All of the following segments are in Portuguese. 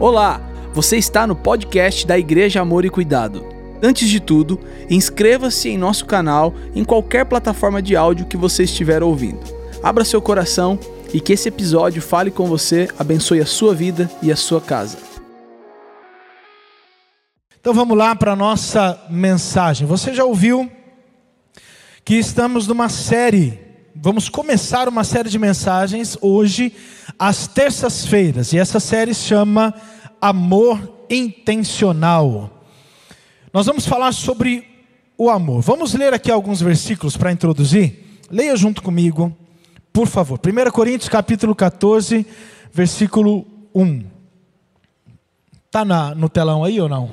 Olá, você está no podcast da Igreja Amor e Cuidado. Antes de tudo, inscreva-se em nosso canal em qualquer plataforma de áudio que você estiver ouvindo. Abra seu coração e que esse episódio fale com você, abençoe a sua vida e a sua casa. Então vamos lá para a nossa mensagem. Você já ouviu que estamos numa série, vamos começar uma série de mensagens hoje, às terças-feiras, e essa série chama Amor Intencional. Nós vamos falar sobre o amor. Vamos ler aqui alguns versículos para introduzir? Leia junto comigo, por favor. 1 Coríntios capítulo 14, versículo 1. Está no telão aí ou não?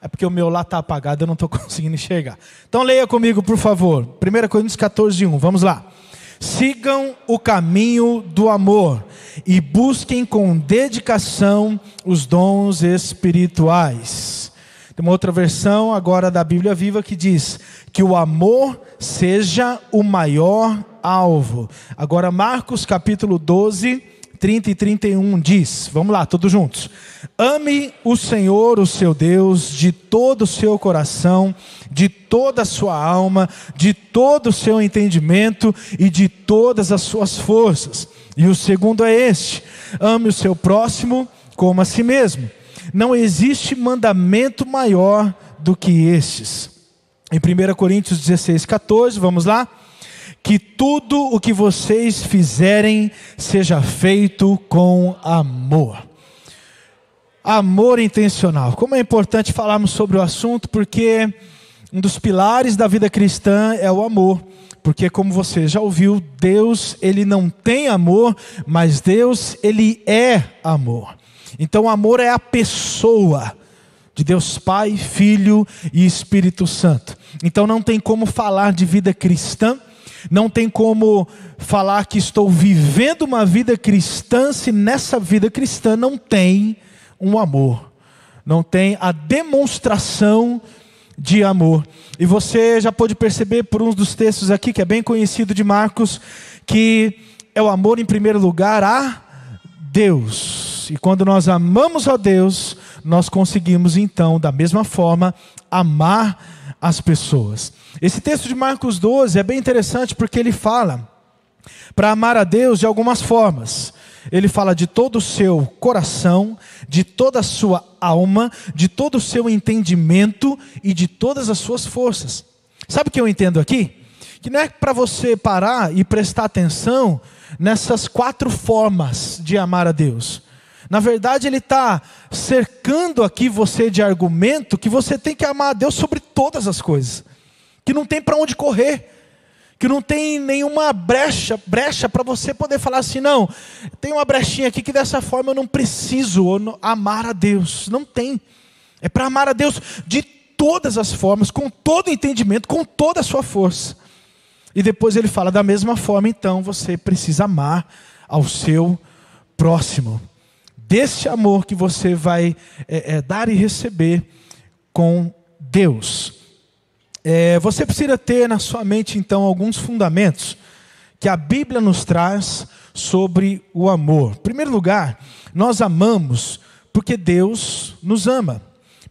É porque o meu lá está apagado, eu não estou conseguindo enxergar. Então leia comigo, por favor. 1 Coríntios 14, 1. Vamos lá. Sigam o caminho do amor e busquem com dedicação os dons espirituais. Tem uma outra versão agora da Bíblia Viva que diz que o amor seja o maior alvo. Agora, Marcos capítulo 12, 30 e 31 diz: Vamos lá, todos juntos. Ame o Senhor, o seu Deus, de todo o seu coração, de toda a sua alma, de todo o seu entendimento e de todas as suas forças. E o segundo é este: ame o seu próximo como a si mesmo. Não existe mandamento maior do que estes. Em 1 Coríntios 16, 14, vamos lá que tudo o que vocês fizerem seja feito com amor. Amor intencional. Como é importante falarmos sobre o assunto, porque um dos pilares da vida cristã é o amor. Porque como você já ouviu, Deus, ele não tem amor, mas Deus, ele é amor. Então, amor é a pessoa de Deus Pai, Filho e Espírito Santo. Então, não tem como falar de vida cristã não tem como falar que estou vivendo uma vida cristã se nessa vida cristã não tem um amor, não tem a demonstração de amor. E você já pode perceber por um dos textos aqui, que é bem conhecido de Marcos, que é o amor em primeiro lugar a Deus. E quando nós amamos a Deus, nós conseguimos então, da mesma forma, amar as pessoas. Esse texto de Marcos 12 é bem interessante porque ele fala para amar a Deus de algumas formas. Ele fala de todo o seu coração, de toda a sua alma, de todo o seu entendimento e de todas as suas forças. Sabe o que eu entendo aqui? Que não é para você parar e prestar atenção nessas quatro formas de amar a Deus. Na verdade, ele está cercando aqui você de argumento que você tem que amar a Deus sobre todas as coisas, que não tem para onde correr, que não tem nenhuma brecha, brecha para você poder falar assim, não, tem uma brechinha aqui que dessa forma eu não preciso amar a Deus. Não tem. É para amar a Deus de todas as formas, com todo entendimento, com toda a sua força. E depois ele fala, da mesma forma, então, você precisa amar ao seu próximo desse amor que você vai é, é, dar e receber com Deus. É, você precisa ter na sua mente, então, alguns fundamentos que a Bíblia nos traz sobre o amor. Em primeiro lugar, nós amamos porque Deus nos ama.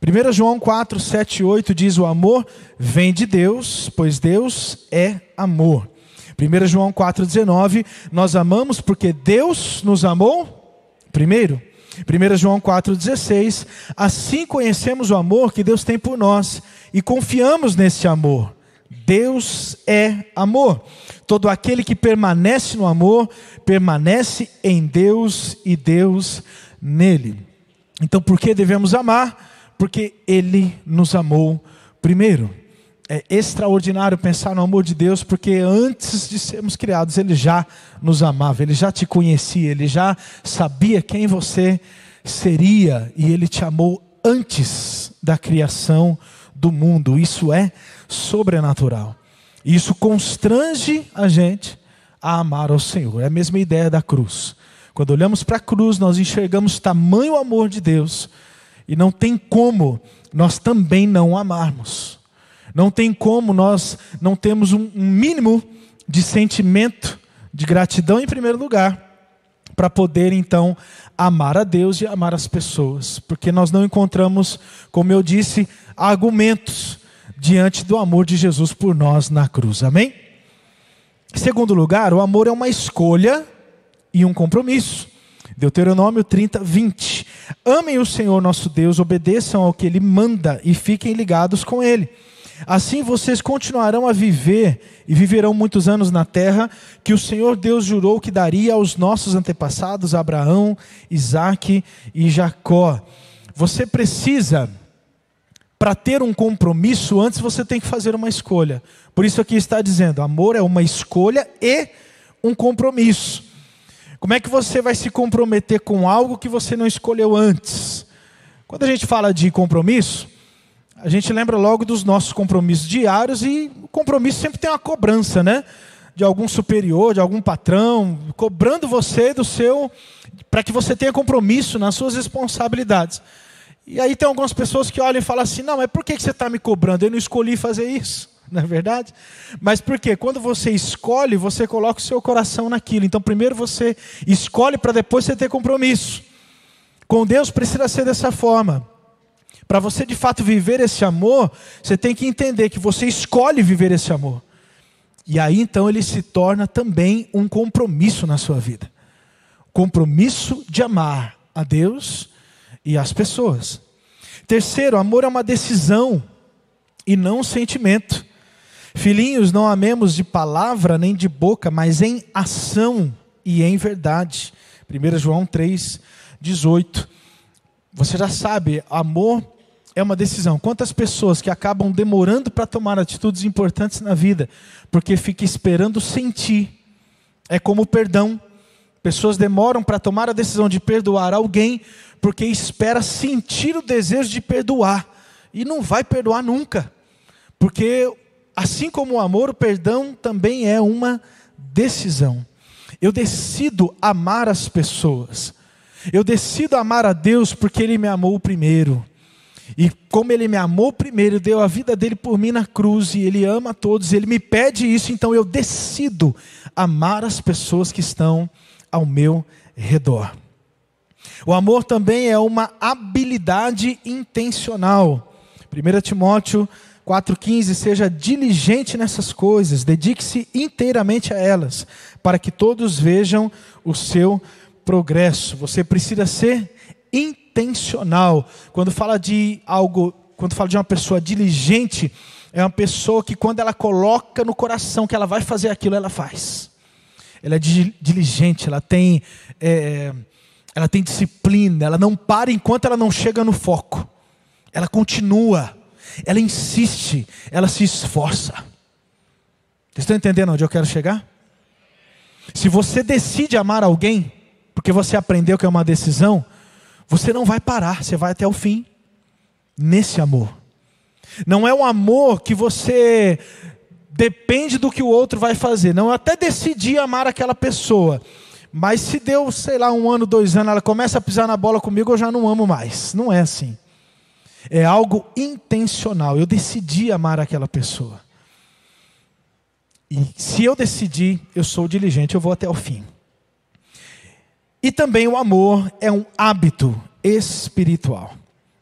1 João 4, 7 e 8 diz: O amor vem de Deus, pois Deus é amor. 1 João 4,19, nós amamos porque Deus nos amou primeiro. 1 João 4,16: Assim conhecemos o amor que Deus tem por nós e confiamos nesse amor. Deus é amor. Todo aquele que permanece no amor, permanece em Deus e Deus nele. Então, por que devemos amar? Porque Ele nos amou primeiro é extraordinário pensar no amor de Deus, porque antes de sermos criados, Ele já nos amava, Ele já te conhecia, Ele já sabia quem você seria e Ele te amou antes da criação do mundo. Isso é sobrenatural. Isso constrange a gente a amar ao Senhor. É a mesma ideia da cruz. Quando olhamos para a cruz, nós enxergamos tamanho amor de Deus e não tem como nós também não amarmos. Não tem como nós não temos um, mínimo de sentimento de gratidão em primeiro lugar para poder então amar a Deus e amar as pessoas, porque nós não encontramos, como eu disse, argumentos diante do amor de Jesus por nós na cruz. Amém? Em segundo lugar, o amor é uma escolha e um compromisso. Deuteronômio 30, 20. Amem o Senhor nosso Deus, obedeçam ao que Ele manda e fiquem ligados com Ele. Assim vocês continuarão a viver e viverão muitos anos na terra que o Senhor Deus jurou que daria aos nossos antepassados, Abraão, Isaque e Jacó. Você precisa, para ter um compromisso, antes você tem que fazer uma escolha. Por isso aqui está dizendo: amor é uma escolha e um compromisso. Como é que você vai se comprometer com algo que você não escolheu antes? Quando a gente fala de compromisso, a gente lembra logo dos nossos compromissos diários e o compromisso sempre tem uma cobrança, né? De algum superior, de algum patrão, cobrando você do seu, para que você tenha compromisso nas suas responsabilidades. E aí tem algumas pessoas que olham e falam assim: não, mas por que você está me cobrando? Eu não escolhi fazer isso, não é verdade? Mas por quê? Quando você escolhe, você coloca o seu coração naquilo. Então, primeiro você escolhe para depois você ter compromisso. Com Deus precisa ser dessa forma. Para você de fato viver esse amor, você tem que entender que você escolhe viver esse amor. E aí então ele se torna também um compromisso na sua vida. Compromisso de amar a Deus e as pessoas. Terceiro, amor é uma decisão e não um sentimento. Filhinhos, não amemos de palavra nem de boca, mas em ação e em verdade. 1 João 3, 18. Você já sabe, amor é uma decisão. Quantas pessoas que acabam demorando para tomar atitudes importantes na vida, porque fica esperando sentir. É como o perdão. Pessoas demoram para tomar a decisão de perdoar alguém, porque espera sentir o desejo de perdoar. E não vai perdoar nunca. Porque, assim como o amor, o perdão também é uma decisão. Eu decido amar as pessoas. Eu decido amar a Deus porque Ele me amou primeiro. E como ele me amou primeiro, deu a vida dele por mim na cruz, e ele ama todos, ele me pede isso, então eu decido amar as pessoas que estão ao meu redor. O amor também é uma habilidade intencional. 1 Timóteo 4,15: Seja diligente nessas coisas, dedique-se inteiramente a elas, para que todos vejam o seu progresso. Você precisa ser intencional. Quando fala de algo, quando fala de uma pessoa diligente, é uma pessoa que quando ela coloca no coração que ela vai fazer aquilo, ela faz. Ela é diligente, ela tem, é, ela tem disciplina, ela não para enquanto ela não chega no foco. Ela continua, ela insiste, ela se esforça. Vocês estão entendendo onde eu quero chegar? Se você decide amar alguém, porque você aprendeu que é uma decisão, você não vai parar, você vai até o fim nesse amor. Não é um amor que você depende do que o outro vai fazer. Não, eu até decidi amar aquela pessoa. Mas se deu, sei lá, um ano, dois anos, ela começa a pisar na bola comigo, eu já não amo mais. Não é assim. É algo intencional. Eu decidi amar aquela pessoa. E se eu decidir, eu sou diligente, eu vou até o fim. E também o amor é um hábito espiritual.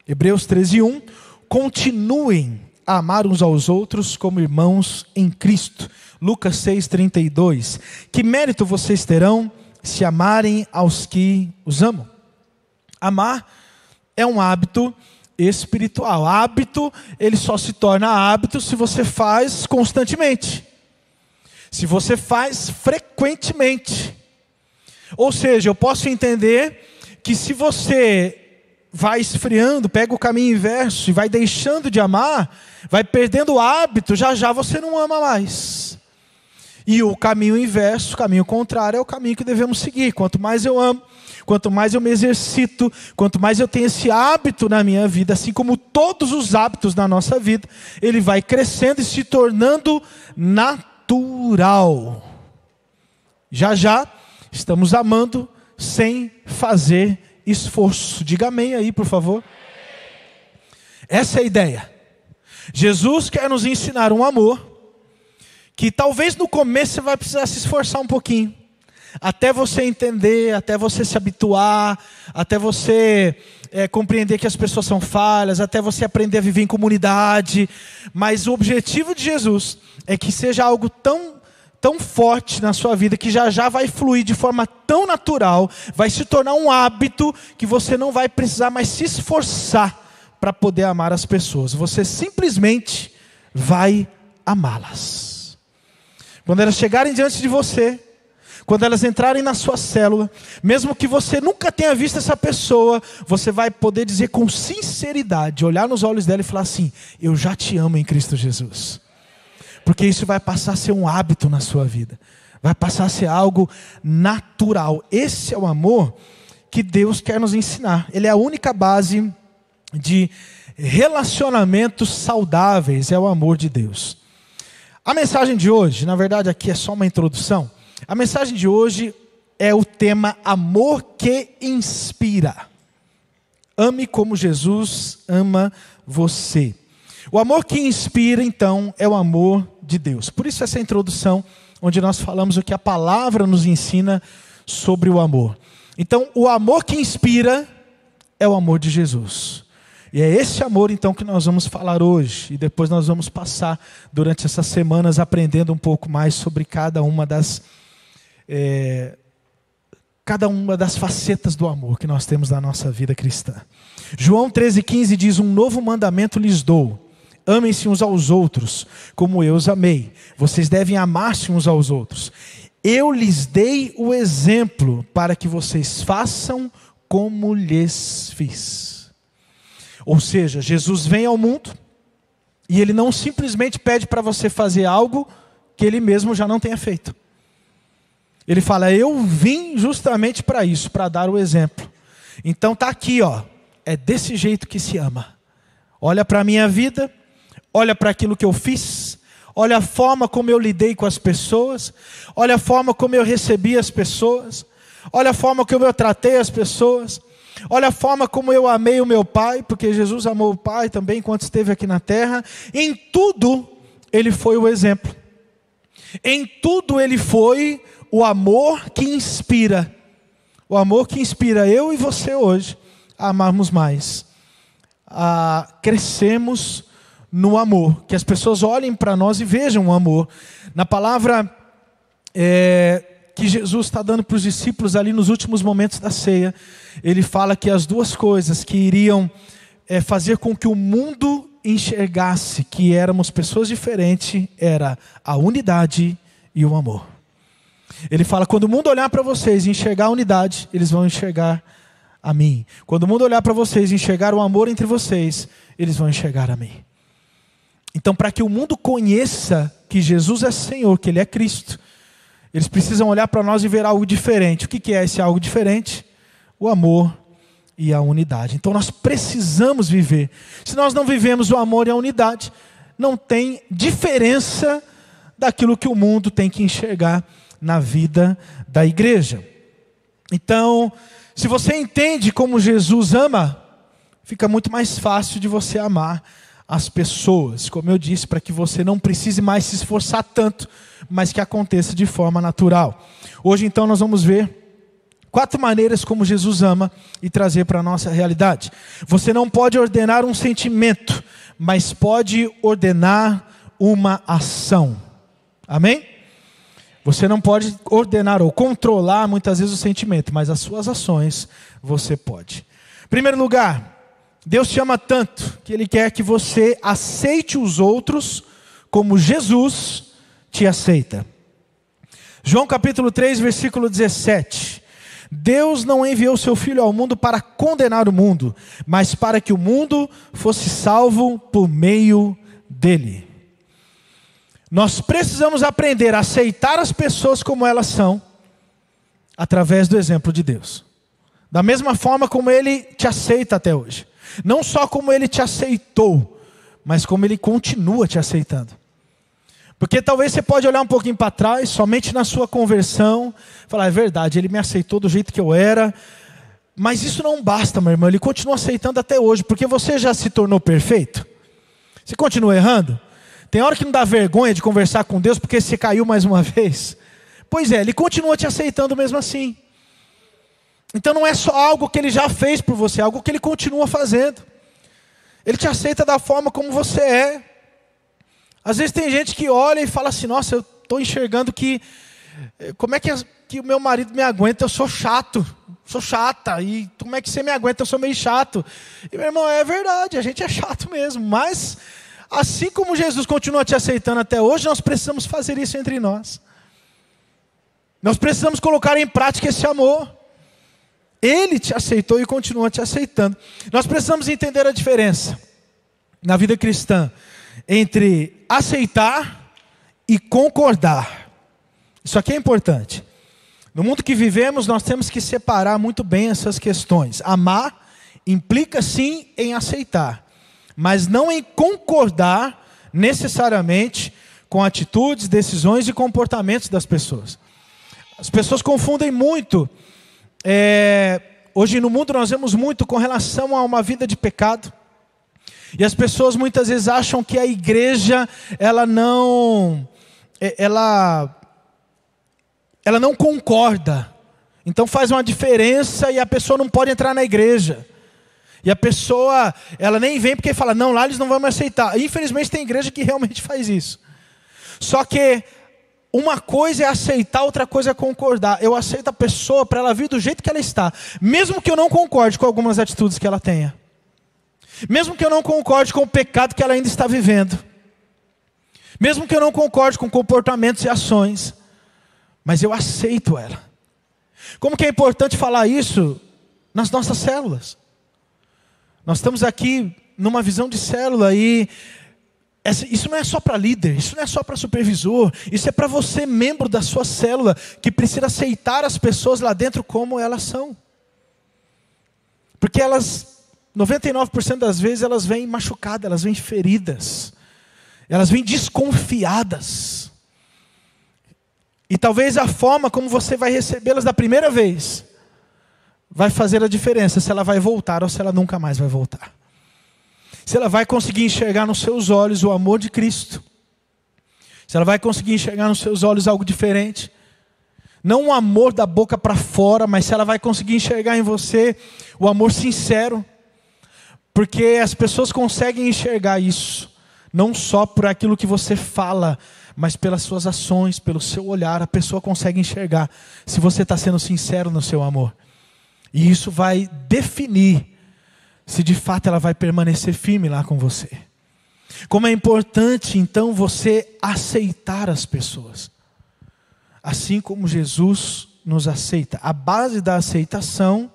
Hebreus 13, 1. Continuem a amar uns aos outros como irmãos em Cristo. Lucas 6, 32. Que mérito vocês terão se amarem aos que os amam? Amar é um hábito espiritual. Hábito, ele só se torna hábito se você faz constantemente. Se você faz frequentemente. Ou seja, eu posso entender que se você vai esfriando, pega o caminho inverso e vai deixando de amar, vai perdendo o hábito, já já você não ama mais. E o caminho inverso, o caminho contrário, é o caminho que devemos seguir. Quanto mais eu amo, quanto mais eu me exercito, quanto mais eu tenho esse hábito na minha vida, assim como todos os hábitos na nossa vida, ele vai crescendo e se tornando natural. Já já Estamos amando sem fazer esforço. Diga amém aí, por favor. Essa é a ideia. Jesus quer nos ensinar um amor que talvez no começo você vai precisar se esforçar um pouquinho. Até você entender, até você se habituar, até você é, compreender que as pessoas são falhas, até você aprender a viver em comunidade. Mas o objetivo de Jesus é que seja algo tão tão forte na sua vida que já já vai fluir de forma tão natural, vai se tornar um hábito que você não vai precisar mais se esforçar para poder amar as pessoas. Você simplesmente vai amá-las. Quando elas chegarem diante de você, quando elas entrarem na sua célula, mesmo que você nunca tenha visto essa pessoa, você vai poder dizer com sinceridade, olhar nos olhos dela e falar assim: Eu já te amo em Cristo Jesus. Porque isso vai passar a ser um hábito na sua vida, vai passar a ser algo natural. Esse é o amor que Deus quer nos ensinar, ele é a única base de relacionamentos saudáveis, é o amor de Deus. A mensagem de hoje, na verdade, aqui é só uma introdução. A mensagem de hoje é o tema amor que inspira. Ame como Jesus ama você. O amor que inspira, então, é o amor de Deus. Por isso, essa introdução, onde nós falamos o que a palavra nos ensina sobre o amor. Então, o amor que inspira é o amor de Jesus. E é esse amor, então, que nós vamos falar hoje. E depois nós vamos passar, durante essas semanas, aprendendo um pouco mais sobre cada uma das é, cada uma das facetas do amor que nós temos na nossa vida cristã. João 13,15 diz: Um novo mandamento lhes dou. Amem-se uns aos outros, como eu os amei. Vocês devem amar-se uns aos outros. Eu lhes dei o exemplo para que vocês façam como lhes fiz. Ou seja, Jesus vem ao mundo e ele não simplesmente pede para você fazer algo que ele mesmo já não tenha feito. Ele fala: Eu vim justamente para isso, para dar o exemplo. Então tá aqui, ó. É desse jeito que se ama. Olha para a minha vida, olha para aquilo que eu fiz, olha a forma como eu lidei com as pessoas, olha a forma como eu recebi as pessoas, olha a forma como eu tratei as pessoas, olha a forma como eu amei o meu pai, porque Jesus amou o pai também enquanto esteve aqui na terra. Em tudo, ele foi o exemplo. Em tudo, ele foi o amor que inspira, o amor que inspira eu e você hoje a amarmos mais, a crescermos no amor, que as pessoas olhem para nós e vejam o amor. Na palavra é, que Jesus está dando para os discípulos ali nos últimos momentos da ceia, ele fala que as duas coisas que iriam é, fazer com que o mundo enxergasse que éramos pessoas diferentes era a unidade e o amor. Ele fala: quando o mundo olhar para vocês e enxergar a unidade, eles vão enxergar a mim. Quando o mundo olhar para vocês e enxergar o amor entre vocês, eles vão enxergar a mim. Então, para que o mundo conheça que Jesus é Senhor, que Ele é Cristo, eles precisam olhar para nós e ver algo diferente. O que é esse algo diferente? O amor e a unidade. Então, nós precisamos viver. Se nós não vivemos o amor e a unidade, não tem diferença daquilo que o mundo tem que enxergar na vida da igreja. Então, se você entende como Jesus ama, fica muito mais fácil de você amar as pessoas, como eu disse, para que você não precise mais se esforçar tanto, mas que aconteça de forma natural. Hoje, então, nós vamos ver quatro maneiras como Jesus ama e trazer para a nossa realidade. Você não pode ordenar um sentimento, mas pode ordenar uma ação. Amém? Você não pode ordenar ou controlar muitas vezes o sentimento, mas as suas ações você pode. Primeiro lugar, Deus te ama tanto que Ele quer que você aceite os outros como Jesus te aceita. João capítulo 3, versículo 17. Deus não enviou seu Filho ao mundo para condenar o mundo, mas para que o mundo fosse salvo por meio dele. Nós precisamos aprender a aceitar as pessoas como elas são, através do exemplo de Deus. Da mesma forma como Ele te aceita até hoje. Não só como Ele te aceitou, mas como Ele continua te aceitando. Porque talvez você pode olhar um pouquinho para trás, somente na sua conversão, falar, é verdade, Ele me aceitou do jeito que eu era, mas isso não basta, meu irmão, Ele continua aceitando até hoje, porque você já se tornou perfeito. Você continua errando? Tem hora que não dá vergonha de conversar com Deus porque você caiu mais uma vez. Pois é, ele continua te aceitando mesmo assim. Então não é só algo que ele já fez por você, é algo que ele continua fazendo. Ele te aceita da forma como você é. Às vezes tem gente que olha e fala assim: Nossa, eu estou enxergando que. Eh, como é que, que o meu marido me aguenta? Eu sou chato, sou chata. E como é que você me aguenta? Eu sou meio chato. E meu irmão, é verdade, a gente é chato mesmo. Mas, assim como Jesus continua te aceitando até hoje, nós precisamos fazer isso entre nós. Nós precisamos colocar em prática esse amor. Ele te aceitou e continua te aceitando. Nós precisamos entender a diferença na vida cristã entre aceitar e concordar. Isso aqui é importante. No mundo que vivemos, nós temos que separar muito bem essas questões. Amar implica sim em aceitar, mas não em concordar necessariamente com atitudes, decisões e comportamentos das pessoas. As pessoas confundem muito é, hoje no mundo nós vemos muito com relação a uma vida de pecado. E as pessoas muitas vezes acham que a igreja ela não é, ela ela não concorda. Então faz uma diferença e a pessoa não pode entrar na igreja. E a pessoa, ela nem vem porque fala, não, lá eles não vão me aceitar. Infelizmente tem igreja que realmente faz isso. Só que uma coisa é aceitar, outra coisa é concordar. Eu aceito a pessoa para ela vir do jeito que ela está, mesmo que eu não concorde com algumas atitudes que ela tenha, mesmo que eu não concorde com o pecado que ela ainda está vivendo, mesmo que eu não concorde com comportamentos e ações, mas eu aceito ela. Como que é importante falar isso nas nossas células? Nós estamos aqui numa visão de célula e isso não é só para líder, isso não é só para supervisor, isso é para você, membro da sua célula, que precisa aceitar as pessoas lá dentro como elas são. Porque elas, 99% das vezes, elas vêm machucadas, elas vêm feridas, elas vêm desconfiadas. E talvez a forma como você vai recebê-las da primeira vez vai fazer a diferença se ela vai voltar ou se ela nunca mais vai voltar se ela vai conseguir enxergar nos seus olhos o amor de Cristo, se ela vai conseguir enxergar nos seus olhos algo diferente, não um amor da boca para fora, mas se ela vai conseguir enxergar em você o amor sincero, porque as pessoas conseguem enxergar isso, não só por aquilo que você fala, mas pelas suas ações, pelo seu olhar, a pessoa consegue enxergar se você está sendo sincero no seu amor. E isso vai definir se de fato ela vai permanecer firme lá com você. Como é importante então você aceitar as pessoas, assim como Jesus nos aceita. A base da aceitação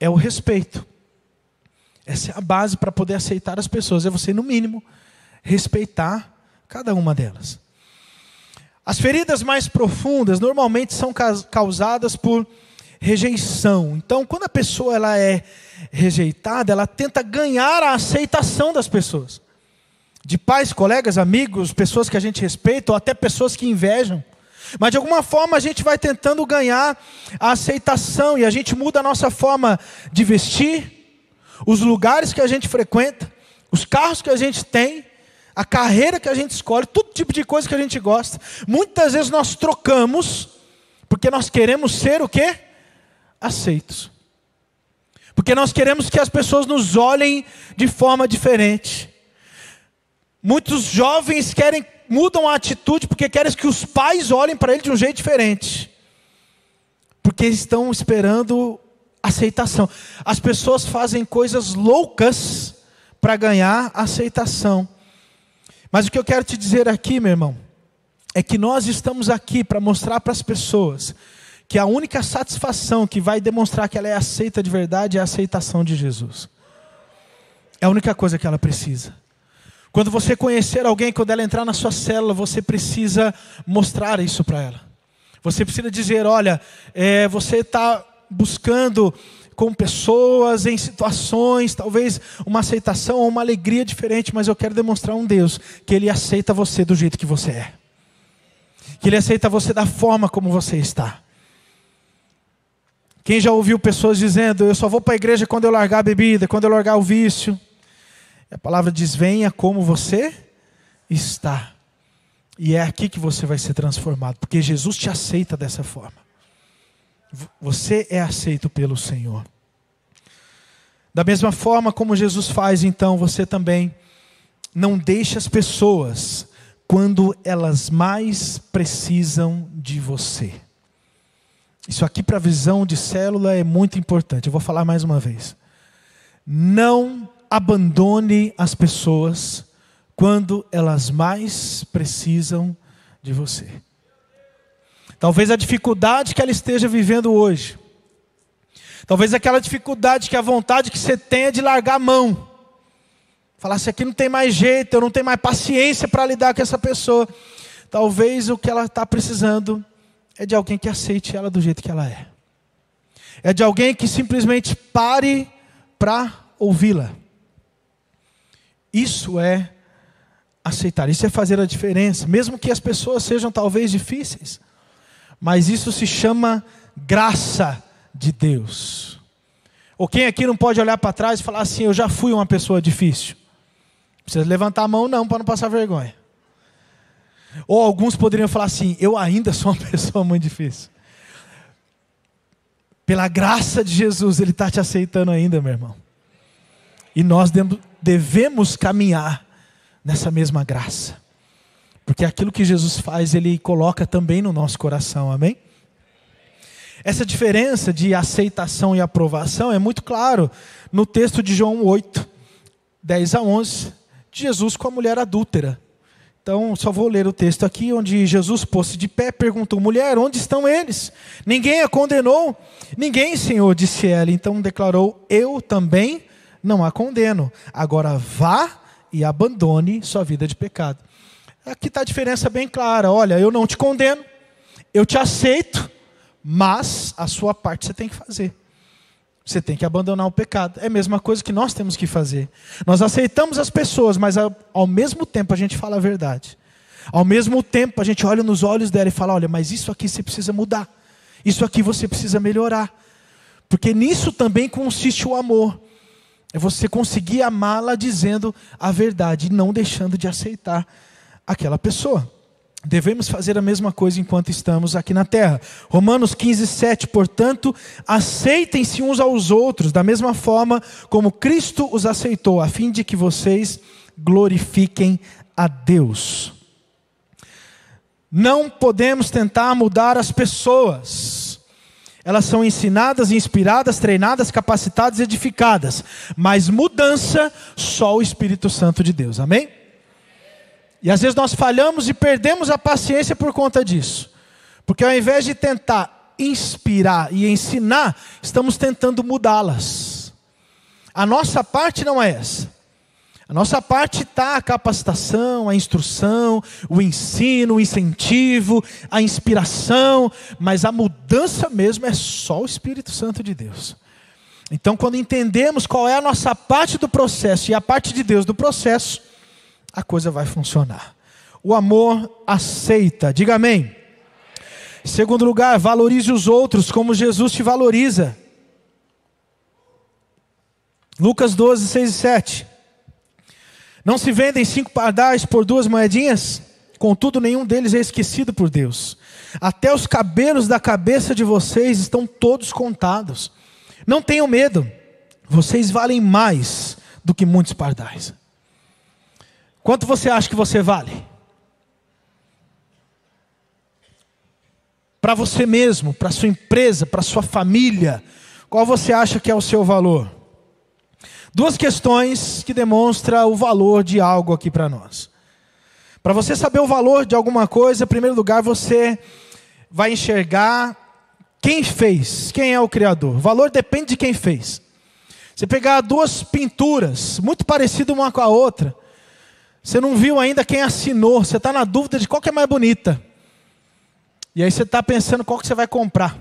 é o respeito. Essa é a base para poder aceitar as pessoas, é você, no mínimo, respeitar cada uma delas. As feridas mais profundas normalmente são causadas por rejeição. Então, quando a pessoa ela é rejeitada, ela tenta ganhar a aceitação das pessoas. De pais, colegas, amigos, pessoas que a gente respeita, ou até pessoas que invejam. Mas de alguma forma a gente vai tentando ganhar a aceitação e a gente muda a nossa forma de vestir, os lugares que a gente frequenta, os carros que a gente tem, a carreira que a gente escolhe, todo tipo de coisa que a gente gosta. Muitas vezes nós trocamos porque nós queremos ser o quê? Aceitos. Porque nós queremos que as pessoas nos olhem de forma diferente. Muitos jovens querem mudam a atitude porque querem que os pais olhem para ele de um jeito diferente. Porque estão esperando aceitação. As pessoas fazem coisas loucas para ganhar aceitação. Mas o que eu quero te dizer aqui, meu irmão, é que nós estamos aqui para mostrar para as pessoas que a única satisfação que vai demonstrar que ela é aceita de verdade é a aceitação de Jesus. É a única coisa que ela precisa. Quando você conhecer alguém, quando ela entrar na sua célula, você precisa mostrar isso para ela. Você precisa dizer: olha, é, você está buscando com pessoas, em situações, talvez uma aceitação ou uma alegria diferente, mas eu quero demonstrar um Deus que Ele aceita você do jeito que você é, que Ele aceita você da forma como você está. Quem já ouviu pessoas dizendo: Eu só vou para a igreja quando eu largar a bebida, quando eu largar o vício? A palavra diz: Venha como você está. E é aqui que você vai ser transformado, porque Jesus te aceita dessa forma. Você é aceito pelo Senhor. Da mesma forma como Jesus faz, então, você também não deixe as pessoas quando elas mais precisam de você. Isso aqui para a visão de célula é muito importante. Eu vou falar mais uma vez. Não abandone as pessoas quando elas mais precisam de você. Talvez a dificuldade que ela esteja vivendo hoje, talvez aquela dificuldade que a vontade que você tenha de largar a mão, falar assim: aqui não tem mais jeito, eu não tenho mais paciência para lidar com essa pessoa. Talvez o que ela está precisando é de alguém que aceite ela do jeito que ela é, é de alguém que simplesmente pare para ouvi-la. Isso é aceitar, isso é fazer a diferença, mesmo que as pessoas sejam talvez difíceis, mas isso se chama graça de Deus. Ou quem aqui não pode olhar para trás e falar assim: Eu já fui uma pessoa difícil? Precisa levantar a mão, não, para não passar vergonha. Ou alguns poderiam falar assim: Eu ainda sou uma pessoa muito difícil. Pela graça de Jesus, Ele está te aceitando ainda, meu irmão. E nós devemos caminhar nessa mesma graça. Porque aquilo que Jesus faz, Ele coloca também no nosso coração, amém? Essa diferença de aceitação e aprovação é muito claro no texto de João 8, 10 a 11, de Jesus com a mulher adúltera. Então, só vou ler o texto aqui, onde Jesus pôs-se de pé, perguntou: Mulher, onde estão eles? Ninguém a condenou? Ninguém, Senhor, disse ela. Então declarou: Eu também não a condeno. Agora vá e abandone sua vida de pecado. Aqui está a diferença bem clara. Olha, eu não te condeno, eu te aceito, mas a sua parte você tem que fazer. Você tem que abandonar o pecado. É a mesma coisa que nós temos que fazer. Nós aceitamos as pessoas, mas ao, mesmo tempo a gente fala a verdade. Ao mesmo tempo a gente olha nos olhos dela e fala: olha, mas isso aqui você precisa mudar. Isso aqui você precisa melhorar. Porque nisso também consiste o amor. É você conseguir amá-la dizendo a verdade não deixando de aceitar aquela pessoa. Devemos fazer a mesma coisa enquanto estamos aqui na terra. Romanos 15, 7. Portanto, aceitem-se uns aos outros, da mesma forma como Cristo os aceitou, a fim de que vocês glorifiquem a Deus. Não podemos tentar mudar as pessoas. Elas são ensinadas, inspiradas, treinadas, capacitadas, edificadas. Mas mudança, só o Espírito Santo de Deus. Amém? E às vezes nós falhamos e perdemos a paciência por conta disso. Porque ao invés de tentar inspirar e ensinar, estamos tentando mudá-las. A nossa parte não é essa. A nossa parte está a capacitação, a instrução, o ensino, o incentivo, a inspiração, mas a mudança mesmo é só o Espírito Santo de Deus. Então, quando entendemos qual é a nossa parte do processo e a parte de Deus do processo, a coisa vai funcionar. O amor aceita, diga amém. Segundo lugar, valorize os outros como Jesus te valoriza. Lucas 12, 6 e 7. Não se vendem cinco pardais por duas moedinhas? Contudo, nenhum deles é esquecido por Deus. Até os cabelos da cabeça de vocês estão todos contados. Não tenham medo, vocês valem mais do que muitos pardais. Quanto você acha que você vale? Para você mesmo, para sua empresa, para sua família, qual você acha que é o seu valor? Duas questões que demonstram o valor de algo aqui para nós. Para você saber o valor de alguma coisa, em primeiro lugar, você vai enxergar quem fez, quem é o Criador. O valor depende de quem fez. Você pegar duas pinturas, muito parecidas uma com a outra, você não viu ainda quem assinou, você está na dúvida de qual que é mais bonita. E aí você está pensando qual que você vai comprar.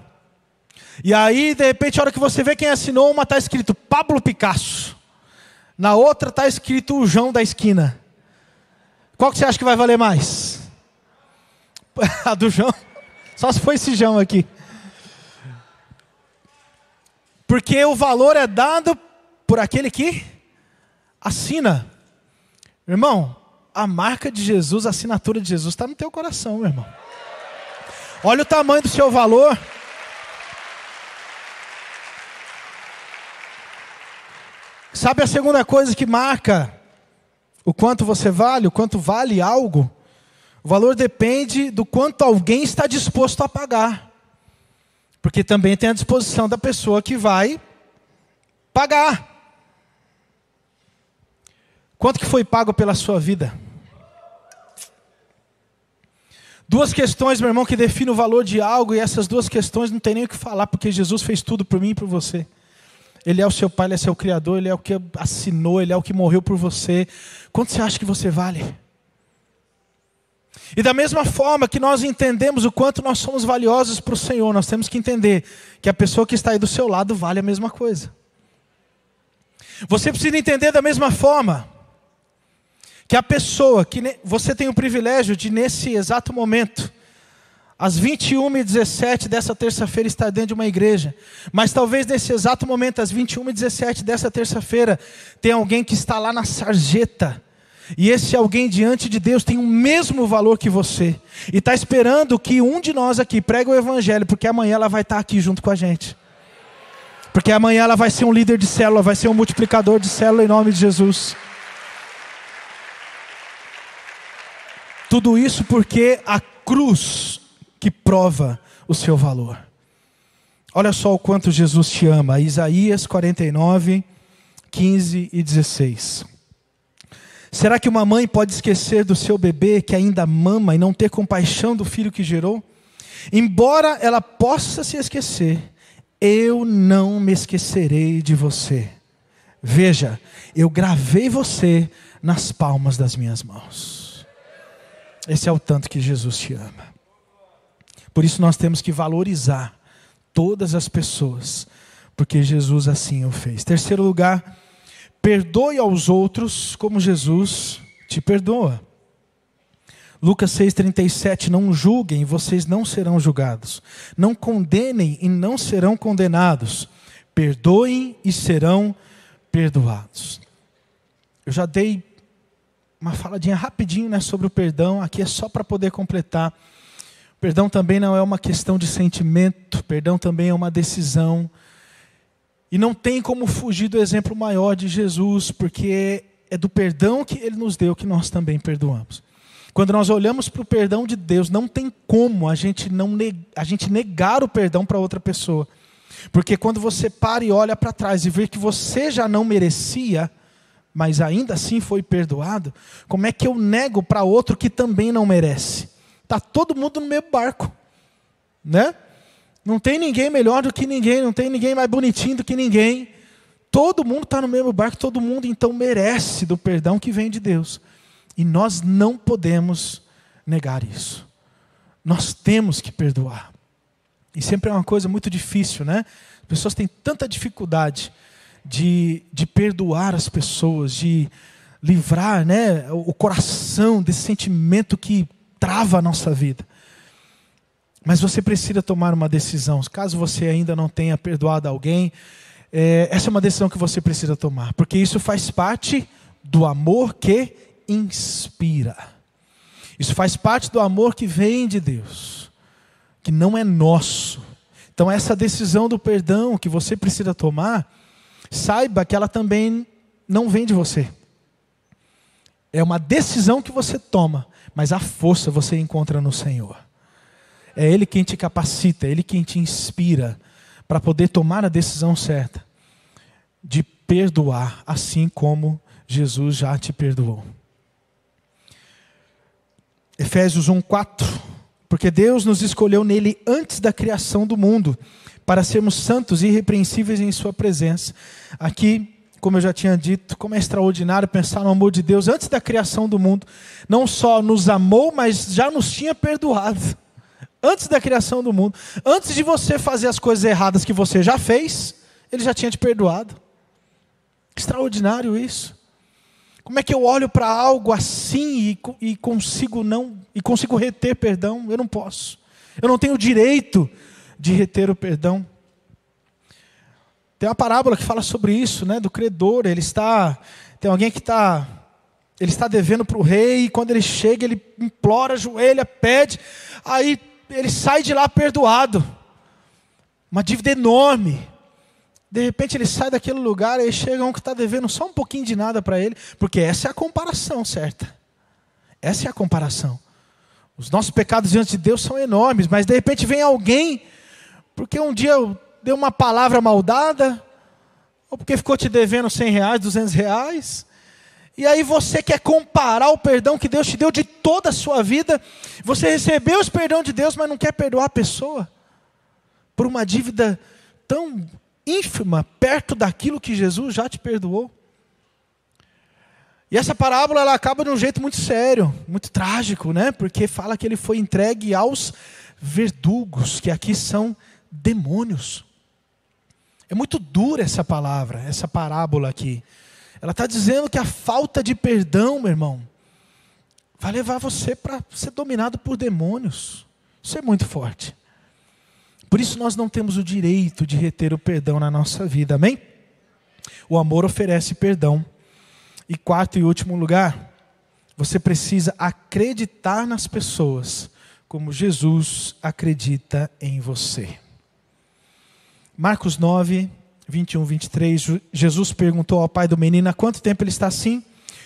E aí, de repente, a hora que você vê quem assinou, uma está escrito Pablo Picasso. Na outra está escrito o João da esquina. Qual que você acha que vai valer mais? A do João? Só se for esse João aqui. Porque o valor é dado por aquele que assina. Irmão, a marca de Jesus, a assinatura de Jesus está no teu coração, meu irmão. Olha o tamanho do seu valor. Sabe a segunda coisa que marca o quanto você vale, o quanto vale algo? O valor depende do quanto alguém está disposto a pagar. Porque também tem a disposição da pessoa que vai pagar. Quanto que foi pago pela sua vida? Duas questões, meu irmão, que definem o valor de algo, e essas duas questões não tem nem o que falar, porque Jesus fez tudo por mim e por você. Ele é o seu pai, ele é seu criador, ele é o que assinou, ele é o que morreu por você. Quanto você acha que você vale? E da mesma forma que nós entendemos o quanto nós somos valiosos para o Senhor, nós temos que entender que a pessoa que está aí do seu lado vale a mesma coisa. Você precisa entender da mesma forma que a pessoa que você tem o privilégio de, nesse exato momento, às 21h17 dessa terça-feira, estar dentro de uma igreja, mas talvez nesse exato momento, às 21h17 dessa terça-feira, tem alguém que está lá na sarjeta e esse alguém diante de Deus tem o mesmo valor que você. E está esperando que um de nós aqui pregue o Evangelho, porque amanhã ela vai estar aqui junto com a gente. Porque amanhã ela vai ser um líder de célula, vai ser um multiplicador de célula em nome de Jesus. Tudo isso porque a cruz que prova o seu valor. Olha só o quanto Jesus te ama. Isaías 49, 15 e 16. Será que uma mãe pode esquecer do seu bebê que ainda mama e não ter compaixão do filho que gerou? Embora ela possa se esquecer, eu não me esquecerei de você. Veja, eu gravei você nas palmas das minhas mãos. Esse é o tanto que Jesus te ama. Por isso nós temos que valorizar todas as pessoas, porque Jesus assim o fez. Terceiro lugar, Perdoe aos outros como Jesus te perdoa. Lucas 6,37: Não julguem, vocês não serão julgados. Não condenem e não serão condenados. Perdoem e serão perdoados. Eu já dei uma faladinha rapidinho né, sobre o perdão, aqui é só para poder completar. Perdão também não é uma questão de sentimento, perdão também é uma decisão e não tem como fugir do exemplo maior de Jesus, porque é do perdão que ele nos deu que nós também perdoamos. Quando nós olhamos para o perdão de Deus, não tem como a gente, não a gente negar o perdão para outra pessoa. Porque quando você para e olha para trás e vê que você já não merecia, mas ainda assim foi perdoado, como é que eu nego para outro que também não merece? Está todo mundo no mesmo barco, né? Não tem ninguém melhor do que ninguém, não tem ninguém mais bonitinho do que ninguém. Todo mundo está no mesmo barco, todo mundo então merece do perdão que vem de Deus. E nós não podemos negar isso. Nós temos que perdoar. E sempre é uma coisa muito difícil, né? As pessoas têm tanta dificuldade de, de perdoar as pessoas, de livrar né, o coração desse sentimento que trava a nossa vida. Mas você precisa tomar uma decisão. Caso você ainda não tenha perdoado alguém, é, essa é uma decisão que você precisa tomar, porque isso faz parte do amor que inspira. Isso faz parte do amor que vem de Deus, que não é nosso. Então, essa decisão do perdão que você precisa tomar, saiba que ela também não vem de você. É uma decisão que você toma, mas a força você encontra no Senhor. É Ele quem te capacita, é Ele quem te inspira para poder tomar a decisão certa de perdoar, assim como Jesus já te perdoou. Efésios 1:4 Porque Deus nos escolheu nele antes da criação do mundo, para sermos santos e irrepreensíveis em sua presença. Aqui, como eu já tinha dito, como é extraordinário pensar no amor de Deus antes da criação do mundo. Não só nos amou, mas já nos tinha perdoado antes da criação do mundo, antes de você fazer as coisas erradas que você já fez, ele já tinha te perdoado. Extraordinário isso. Como é que eu olho para algo assim e, e, consigo não e consigo reter perdão? Eu não posso. Eu não tenho direito de reter o perdão. Tem uma parábola que fala sobre isso, né? Do credor. Ele está. Tem alguém que está Ele está devendo para o rei, e quando ele chega, ele implora, ajoelha, pede, aí ele sai de lá perdoado. Uma dívida enorme. De repente ele sai daquele lugar e chega um que está devendo só um pouquinho de nada para ele, porque essa é a comparação certa. Essa é a comparação. Os nossos pecados diante de Deus são enormes, mas de repente vem alguém, porque um dia deu uma palavra maldada, ou porque ficou te devendo 100 reais, 200 reais, e aí você quer comparar o perdão que Deus te deu de toda a sua vida, você recebeu o perdão de Deus, mas não quer perdoar a pessoa, por uma dívida tão ínfima, perto daquilo que Jesus já te perdoou. E essa parábola ela acaba de um jeito muito sério, muito trágico, né? Porque fala que ele foi entregue aos verdugos, que aqui são demônios. É muito dura essa palavra, essa parábola aqui. Ela está dizendo que a falta de perdão, meu irmão, vai levar você para ser dominado por demônios. Isso é muito forte. Por isso nós não temos o direito de reter o perdão na nossa vida, amém? O amor oferece perdão. E quarto e último lugar, você precisa acreditar nas pessoas como Jesus acredita em você. Marcos 9, 21, 23, Jesus perguntou ao pai do menino há quanto tempo ele está assim?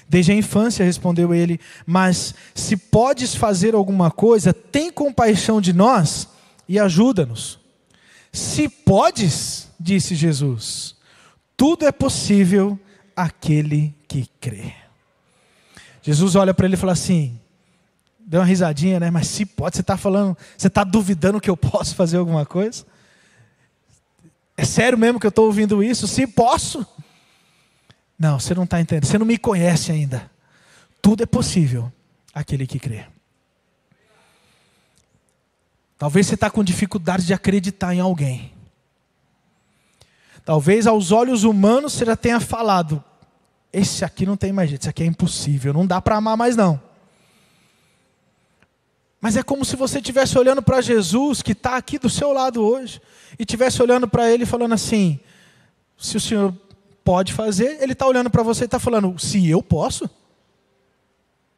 Desde a infância, respondeu ele, mas se podes fazer alguma coisa, tem compaixão de nós e ajuda-nos. Se podes, disse Jesus, tudo é possível aquele que crê. Jesus olha para ele e fala assim: deu uma risadinha, né? Mas se pode, você está falando, você está duvidando que eu posso fazer alguma coisa? É sério mesmo que eu estou ouvindo isso? Se posso? Não, você não está entendendo. Você não me conhece ainda. Tudo é possível aquele que crê. Talvez você está com dificuldade de acreditar em alguém. Talvez aos olhos humanos você já tenha falado: esse aqui não tem mais jeito, esse aqui é impossível, não dá para amar mais não. Mas é como se você estivesse olhando para Jesus, que está aqui do seu lado hoje, e estivesse olhando para Ele falando assim: se o Senhor pode fazer, Ele está olhando para você e está falando: se eu posso?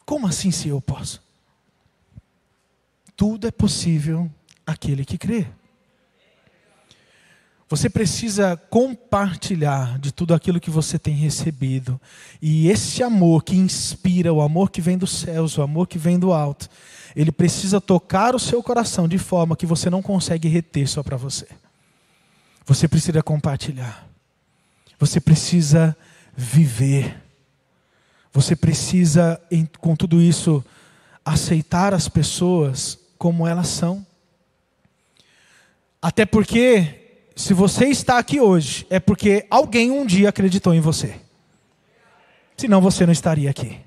Como assim se eu posso? Tudo é possível aquele que crê. Você precisa compartilhar de tudo aquilo que você tem recebido. E esse amor que inspira, o amor que vem dos céus, o amor que vem do alto, ele precisa tocar o seu coração de forma que você não consegue reter só para você. Você precisa compartilhar. Você precisa viver. Você precisa, com tudo isso, aceitar as pessoas como elas são. Até porque se você está aqui hoje, é porque alguém um dia acreditou em você. Senão você não estaria aqui.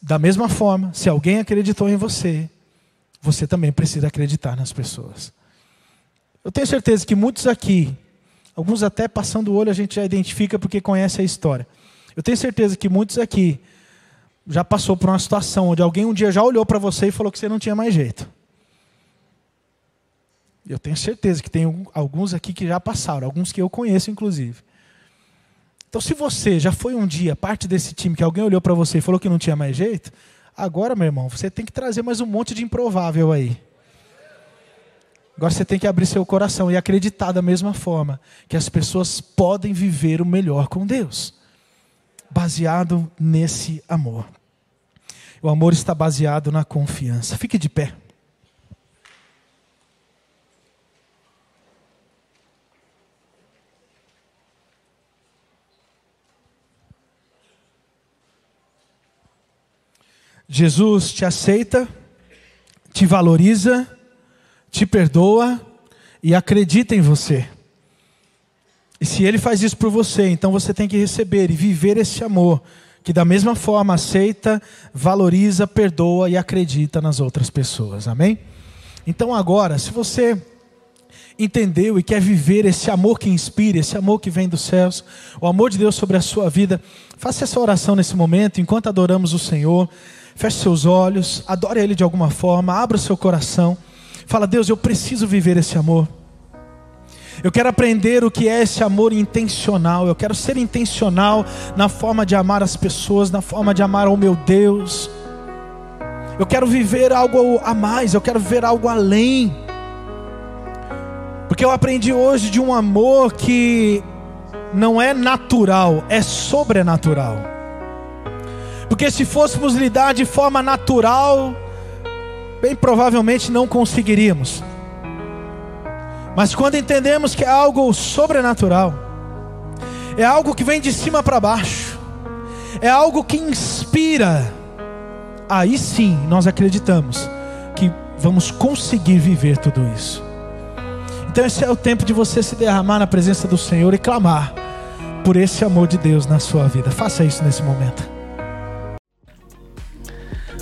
Da mesma forma, se alguém acreditou em você, você também precisa acreditar nas pessoas. Eu tenho certeza que muitos aqui, alguns até passando o olho a gente já identifica porque conhece a história. Eu tenho certeza que muitos aqui já passou por uma situação onde alguém um dia já olhou para você e falou que você não tinha mais jeito. Eu tenho certeza que tem alguns aqui que já passaram, alguns que eu conheço, inclusive. Então, se você já foi um dia parte desse time que alguém olhou para você e falou que não tinha mais jeito, agora, meu irmão, você tem que trazer mais um monte de improvável aí. Agora você tem que abrir seu coração e acreditar da mesma forma que as pessoas podem viver o melhor com Deus, baseado nesse amor. O amor está baseado na confiança. Fique de pé. Jesus te aceita, te valoriza, te perdoa e acredita em você. E se ele faz isso por você, então você tem que receber e viver esse amor, que da mesma forma aceita, valoriza, perdoa e acredita nas outras pessoas. Amém? Então agora, se você entendeu e quer viver esse amor que inspira, esse amor que vem dos céus, o amor de Deus sobre a sua vida, faça essa oração nesse momento, enquanto adoramos o Senhor. Feche seus olhos, adore Ele de alguma forma, abra o seu coração. Fala, Deus, eu preciso viver esse amor. Eu quero aprender o que é esse amor intencional. Eu quero ser intencional na forma de amar as pessoas, na forma de amar ao meu Deus. Eu quero viver algo a mais, eu quero ver algo além. Porque eu aprendi hoje de um amor que não é natural, é sobrenatural. Porque se fôssemos lidar de forma natural, bem provavelmente não conseguiríamos. Mas quando entendemos que é algo sobrenatural, é algo que vem de cima para baixo, é algo que inspira, aí sim nós acreditamos que vamos conseguir viver tudo isso. Então esse é o tempo de você se derramar na presença do Senhor e clamar por esse amor de Deus na sua vida. Faça isso nesse momento.